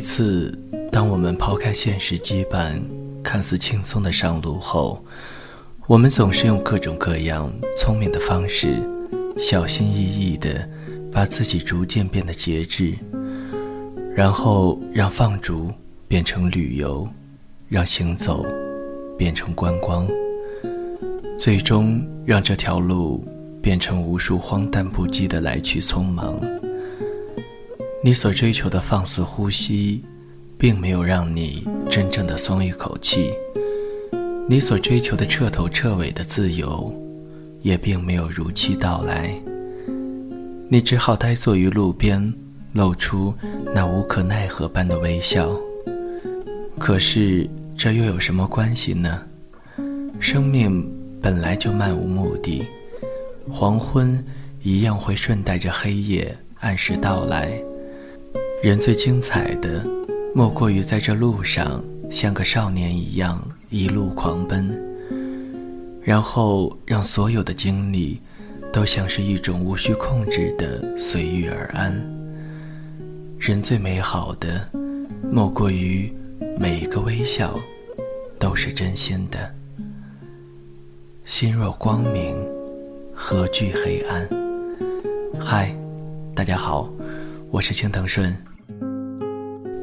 一次，当我们抛开现实羁绊，看似轻松的上路后，我们总是用各种各样聪明的方式，小心翼翼地把自己逐渐变得节制，然后让放逐变成旅游，让行走变成观光，最终让这条路变成无数荒诞不羁的来去匆忙。你所追求的放肆呼吸，并没有让你真正的松一口气；你所追求的彻头彻尾的自由，也并没有如期到来。你只好呆坐于路边，露出那无可奈何般的微笑。可是，这又有什么关系呢？生命本来就漫无目的，黄昏一样会顺带着黑夜按时到来。人最精彩的，莫过于在这路上像个少年一样一路狂奔，然后让所有的经历都像是一种无需控制的随遇而安。人最美好的，莫过于每一个微笑都是真心的。心若光明，何惧黑暗？嗨，大家好，我是青藤顺。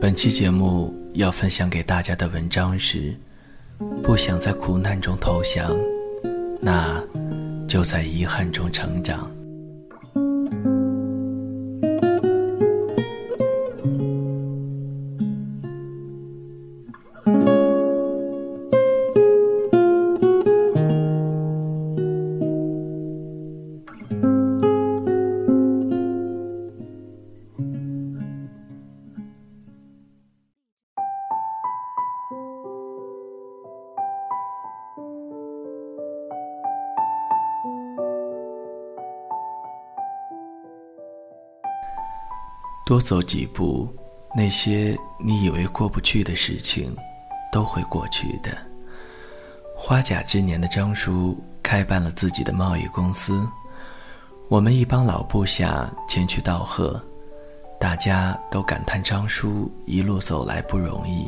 本期节目要分享给大家的文章是：不想在苦难中投降，那就在遗憾中成长。多走几步，那些你以为过不去的事情，都会过去的。花甲之年的张叔开办了自己的贸易公司，我们一帮老部下前去道贺，大家都感叹张叔一路走来不容易。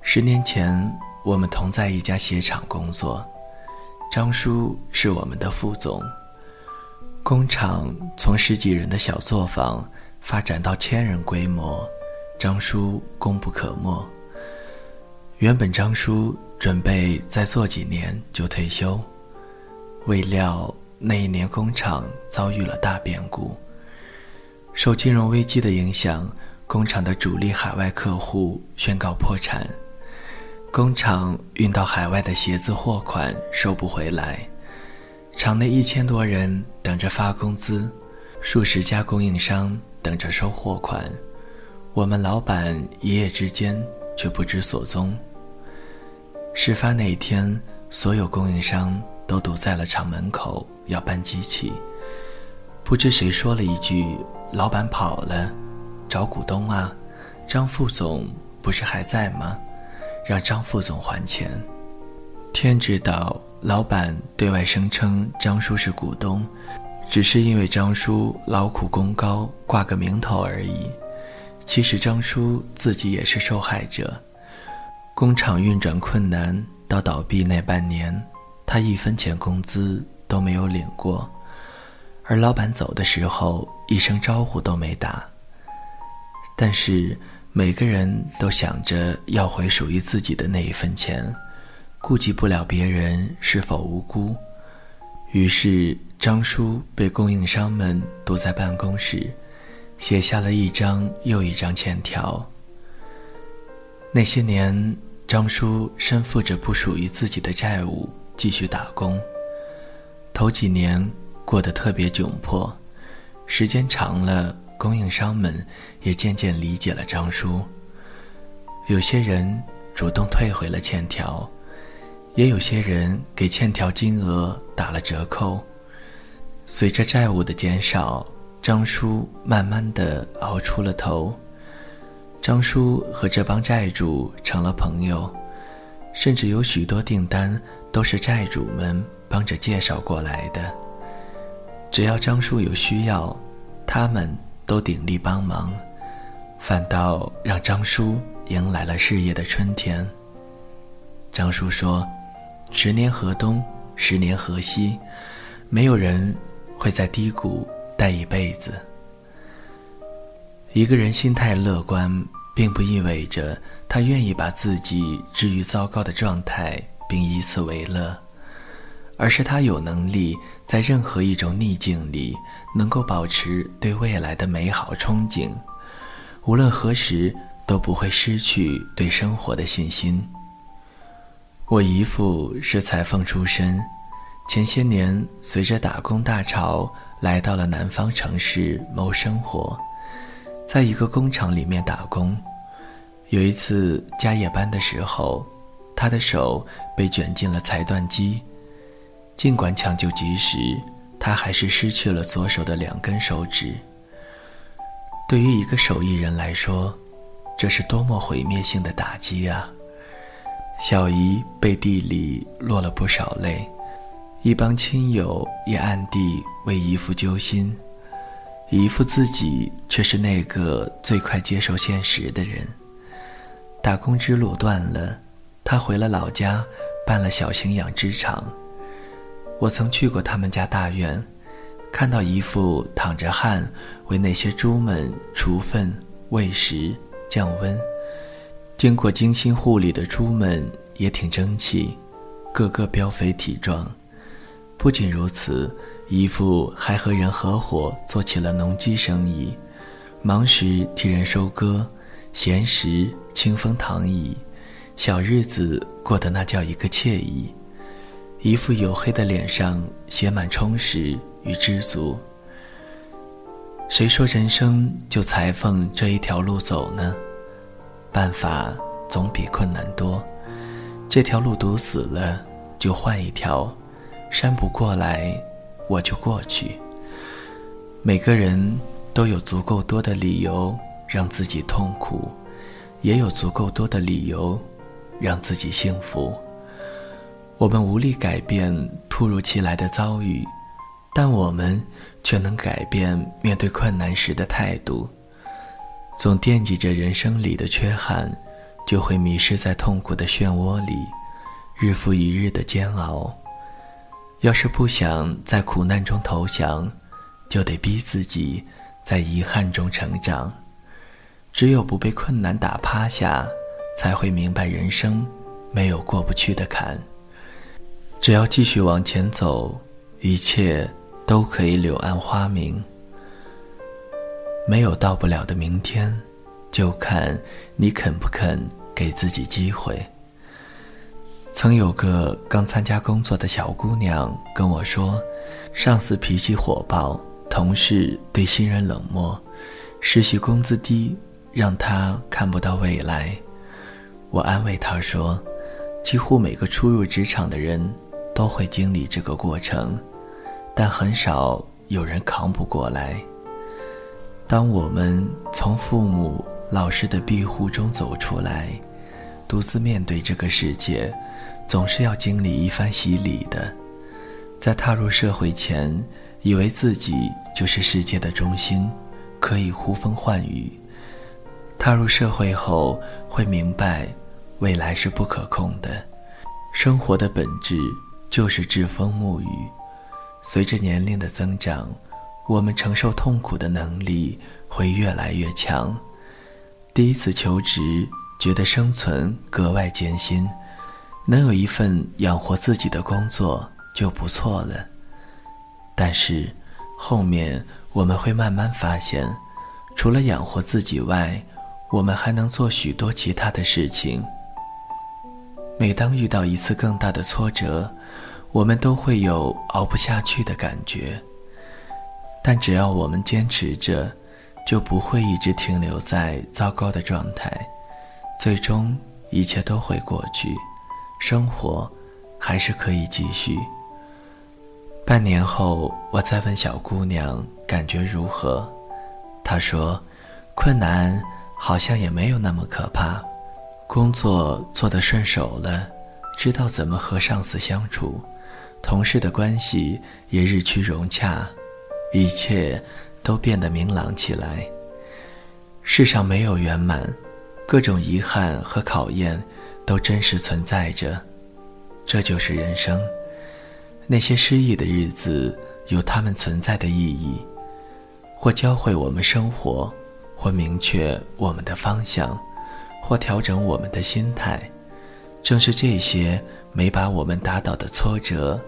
十年前，我们同在一家鞋厂工作，张叔是我们的副总。工厂从十几人的小作坊。发展到千人规模，张叔功不可没。原本张叔准备再做几年就退休，未料那一年工厂遭遇了大变故。受金融危机的影响，工厂的主力海外客户宣告破产，工厂运到海外的鞋子货款收不回来，厂内一千多人等着发工资，数十家供应商。等着收货款，我们老板一夜之间却不知所踪。事发那天，所有供应商都堵在了厂门口要搬机器。不知谁说了一句：“老板跑了，找股东啊！张副总不是还在吗？让张副总还钱。”天知道，老板对外声称张叔是股东。只是因为张叔劳苦功高，挂个名头而已。其实张叔自己也是受害者。工厂运转困难到倒闭那半年，他一分钱工资都没有领过，而老板走的时候一声招呼都没打。但是每个人都想着要回属于自己的那一分钱，顾及不了别人是否无辜，于是。张叔被供应商们堵在办公室，写下了一张又一张欠条。那些年，张叔身负着不属于自己的债务，继续打工。头几年过得特别窘迫，时间长了，供应商们也渐渐理解了张叔。有些人主动退回了欠条，也有些人给欠条金额打了折扣。随着债务的减少，张叔慢慢的熬出了头。张叔和这帮债主成了朋友，甚至有许多订单都是债主们帮着介绍过来的。只要张叔有需要，他们都鼎力帮忙，反倒让张叔迎来了事业的春天。张叔说：“十年河东，十年河西，没有人会在低谷待一辈子。一个人心态乐观，并不意味着他愿意把自己置于糟糕的状态，并以此为乐。”而是他有能力在任何一种逆境里，能够保持对未来的美好憧憬，无论何时都不会失去对生活的信心。我姨父是裁缝出身，前些年随着打工大潮来到了南方城市谋生活，在一个工厂里面打工。有一次加夜班的时候，他的手被卷进了裁断机。尽管抢救及时，他还是失去了左手的两根手指。对于一个手艺人来说，这是多么毁灭性的打击啊！小姨背地里落了不少泪，一帮亲友也暗地为姨父揪心。姨父自己却是那个最快接受现实的人。打工之路断了，他回了老家，办了小型养殖场。我曾去过他们家大院，看到姨父淌着汗为那些猪们除粪、喂食、降温。经过精心护理的猪们也挺争气，个个膘肥体壮。不仅如此，姨父还和人合伙做起了农机生意，忙时替人收割，闲时清风躺椅，小日子过得那叫一个惬意。一副黝黑的脸上写满充实与知足。谁说人生就裁缝这一条路走呢？办法总比困难多。这条路堵死了，就换一条。山不过来，我就过去。每个人都有足够多的理由让自己痛苦，也有足够多的理由让自己幸福。我们无力改变突如其来的遭遇，但我们却能改变面对困难时的态度。总惦记着人生里的缺憾，就会迷失在痛苦的漩涡里，日复一日的煎熬。要是不想在苦难中投降，就得逼自己在遗憾中成长。只有不被困难打趴下，才会明白人生没有过不去的坎。只要继续往前走，一切都可以柳暗花明。没有到不了的明天，就看你肯不肯给自己机会。曾有个刚参加工作的小姑娘跟我说，上司脾气火爆，同事对新人冷漠，实习工资低，让她看不到未来。我安慰她说，几乎每个初入职场的人。都会经历这个过程，但很少有人扛不过来。当我们从父母、老师的庇护中走出来，独自面对这个世界，总是要经历一番洗礼的。在踏入社会前，以为自己就是世界的中心，可以呼风唤雨；踏入社会后，会明白未来是不可控的，生活的本质。就是栉风沐雨。随着年龄的增长，我们承受痛苦的能力会越来越强。第一次求职，觉得生存格外艰辛，能有一份养活自己的工作就不错了。但是，后面我们会慢慢发现，除了养活自己外，我们还能做许多其他的事情。每当遇到一次更大的挫折，我们都会有熬不下去的感觉。但只要我们坚持着，就不会一直停留在糟糕的状态。最终，一切都会过去，生活还是可以继续。半年后，我再问小姑娘感觉如何，她说：“困难好像也没有那么可怕。”工作做得顺手了，知道怎么和上司相处，同事的关系也日趋融洽，一切都变得明朗起来。世上没有圆满，各种遗憾和考验都真实存在着，这就是人生。那些失意的日子有他们存在的意义，或教会我们生活，或明确我们的方向，或调整我们的心态。正是这些没把我们打倒的挫折，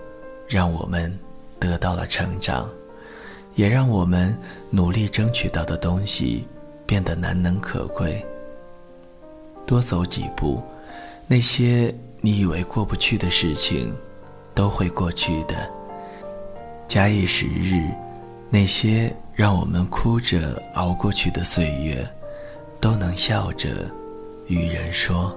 让我们得到了成长，也让我们努力争取到的东西变得难能可贵。多走几步，那些你以为过不去的事情，都会过去的。假以时日，那些让我们哭着熬过去的岁月，都能笑着与人说。